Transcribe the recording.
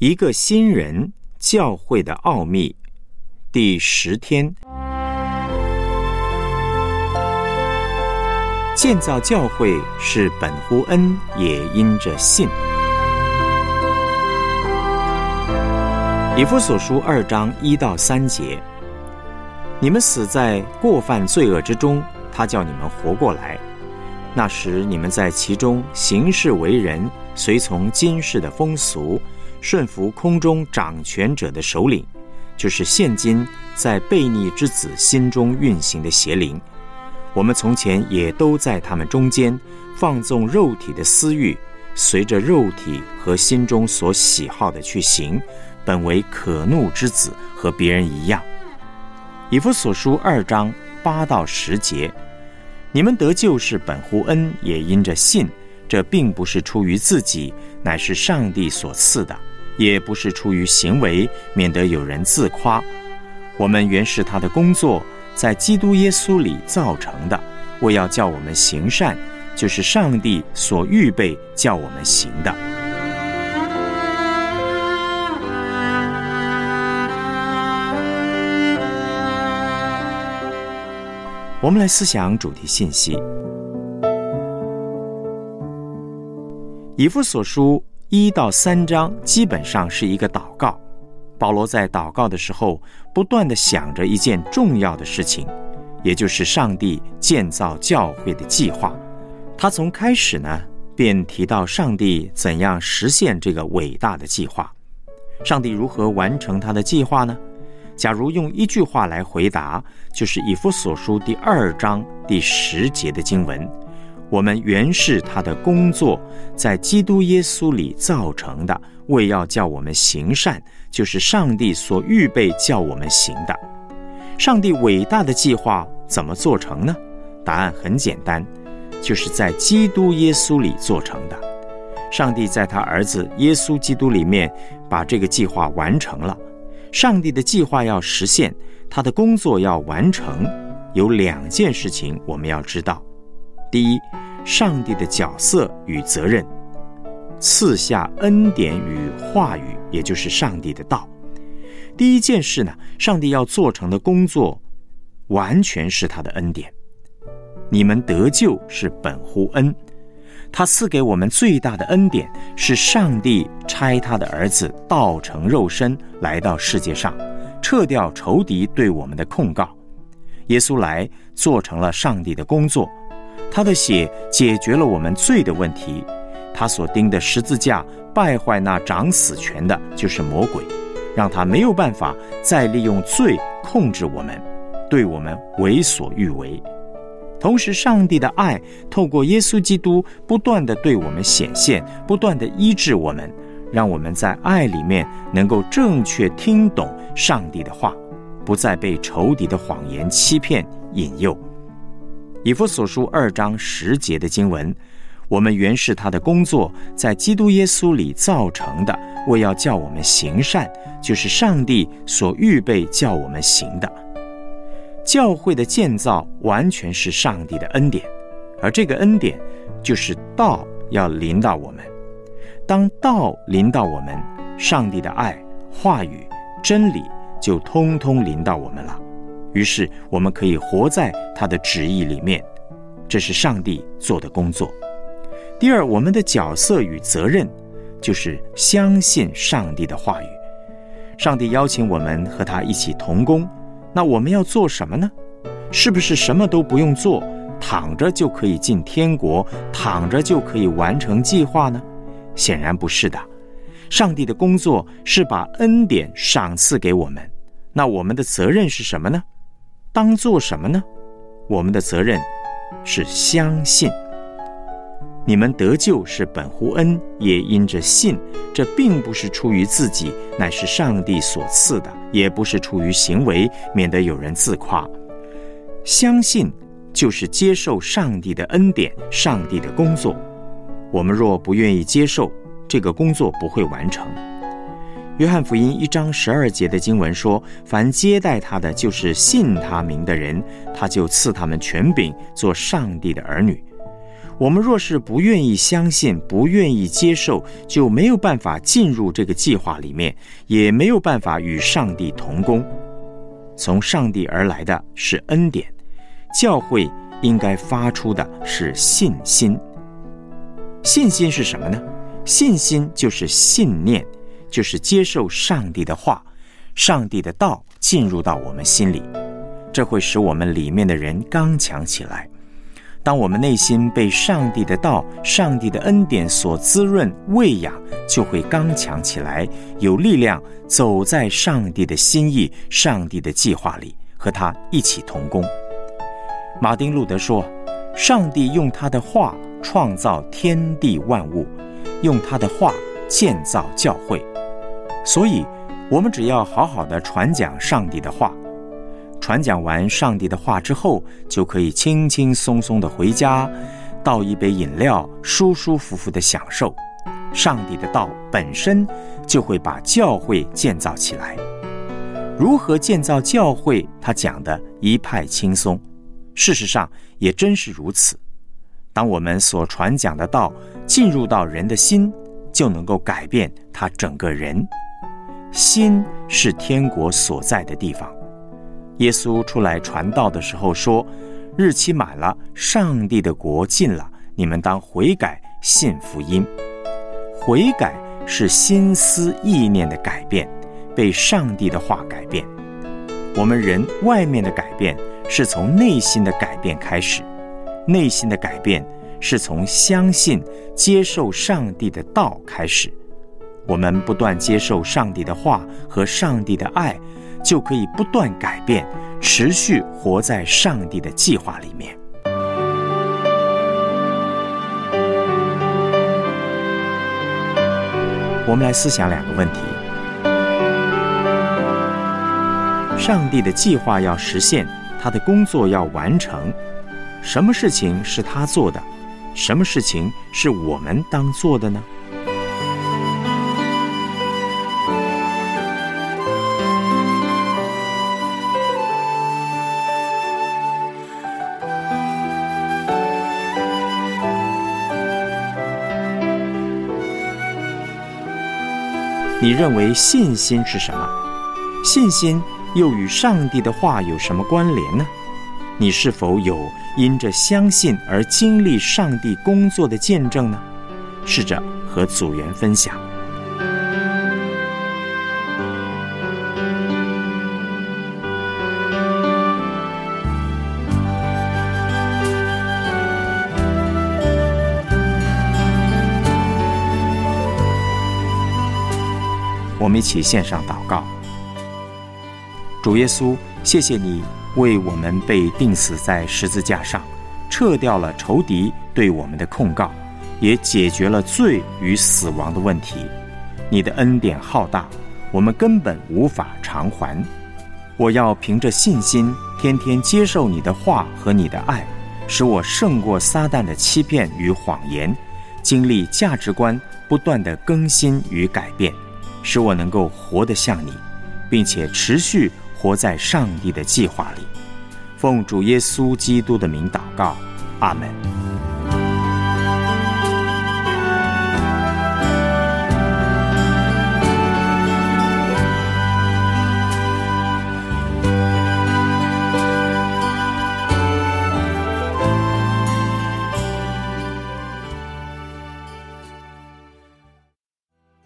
一个新人教会的奥秘，第十天，建造教会是本乎恩，也因着信。以弗所书二章一到三节，你们死在过犯罪恶之中，他叫你们活过来。那时你们在其中行事为人，随从今世的风俗。顺服空中掌权者的首领，就是现今在悖逆之子心中运行的邪灵。我们从前也都在他们中间放纵肉体的私欲，随着肉体和心中所喜好的去行，本为可怒之子，和别人一样。以弗所书二章八到十节，你们得救是本乎恩，也因着信。这并不是出于自己，乃是上帝所赐的。也不是出于行为，免得有人自夸。我们原是他的工作，在基督耶稣里造成的，为要叫我们行善，就是上帝所预备叫我们行的。我们来思想主题信息，以弗所书。一到三章基本上是一个祷告。保罗在祷告的时候，不断的想着一件重要的事情，也就是上帝建造教会的计划。他从开始呢，便提到上帝怎样实现这个伟大的计划。上帝如何完成他的计划呢？假如用一句话来回答，就是以弗所书第二章第十节的经文。我们原是他的工作，在基督耶稣里造成的，为要叫我们行善，就是上帝所预备叫我们行的。上帝伟大的计划怎么做成呢？答案很简单，就是在基督耶稣里做成的。上帝在他儿子耶稣基督里面把这个计划完成了。上帝的计划要实现，他的工作要完成，有两件事情我们要知道。第一，上帝的角色与责任，赐下恩典与话语，也就是上帝的道。第一件事呢，上帝要做成的工作，完全是他的恩典。你们得救是本乎恩，他赐给我们最大的恩典是上帝差他的儿子道成肉身来到世界上，撤掉仇敌对我们的控告。耶稣来做成了上帝的工作。他的血解决了我们罪的问题，他所钉的十字架败坏那掌死权的，就是魔鬼，让他没有办法再利用罪控制我们，对我们为所欲为。同时，上帝的爱透过耶稣基督不断的对我们显现，不断的医治我们，让我们在爱里面能够正确听懂上帝的话，不再被仇敌的谎言欺骗引诱。以弗所书二章十节的经文，我们原是他的工作，在基督耶稣里造成的，为要叫我们行善，就是上帝所预备叫我们行的。教会的建造完全是上帝的恩典，而这个恩典就是道要临到我们。当道临到我们，上帝的爱、话语、真理就通通临到我们了。于是我们可以活在他的旨意里面，这是上帝做的工作。第二，我们的角色与责任就是相信上帝的话语。上帝邀请我们和他一起同工，那我们要做什么呢？是不是什么都不用做，躺着就可以进天国，躺着就可以完成计划呢？显然不是的。上帝的工作是把恩典赏赐给我们，那我们的责任是什么呢？当做什么呢？我们的责任是相信。你们得救是本乎恩，也因着信。这并不是出于自己，乃是上帝所赐的；也不是出于行为，免得有人自夸。相信就是接受上帝的恩典，上帝的工作。我们若不愿意接受，这个工作不会完成。约翰福音一章十二节的经文说：“凡接待他的，就是信他名的人，他就赐他们权柄，做上帝的儿女。”我们若是不愿意相信、不愿意接受，就没有办法进入这个计划里面，也没有办法与上帝同工。从上帝而来的是恩典，教会应该发出的是信心。信心是什么呢？信心就是信念，就是接受上帝的话、上帝的道进入到我们心里，这会使我们里面的人刚强起来。当我们内心被上帝的道、上帝的恩典所滋润、喂养，就会刚强起来，有力量走在上帝的心意、上帝的计划里，和他一起同工。马丁路德说：“上帝用他的话创造天地万物，用他的话建造教会。所以，我们只要好好的传讲上帝的话。”传讲完上帝的话之后，就可以轻轻松松的回家，倒一杯饮料，舒舒服服的享受。上帝的道本身就会把教会建造起来。如何建造教会？他讲的一派轻松。事实上也真是如此。当我们所传讲的道进入到人的心，就能够改变他整个人。心是天国所在的地方。耶稣出来传道的时候说：“日期满了，上帝的国近了，你们当悔改，信福音。悔改是心思意念的改变，被上帝的话改变。我们人外面的改变是从内心的改变开始，内心的改变是从相信、接受上帝的道开始。我们不断接受上帝的话和上帝的爱。”就可以不断改变，持续活在上帝的计划里面。我们来思想两个问题：上帝的计划要实现，他的工作要完成，什么事情是他做的？什么事情是我们当做的呢？你认为信心是什么？信心又与上帝的话有什么关联呢？你是否有因着相信而经历上帝工作的见证呢？试着和组员分享。我们一起献上祷告，主耶稣，谢谢你为我们被钉死在十字架上，撤掉了仇敌对我们的控告，也解决了罪与死亡的问题。你的恩典浩大，我们根本无法偿还。我要凭着信心，天天接受你的话和你的爱，使我胜过撒旦的欺骗与谎言，经历价值观不断的更新与改变。使我能够活得像你，并且持续活在上帝的计划里。奉主耶稣基督的名祷告，阿门。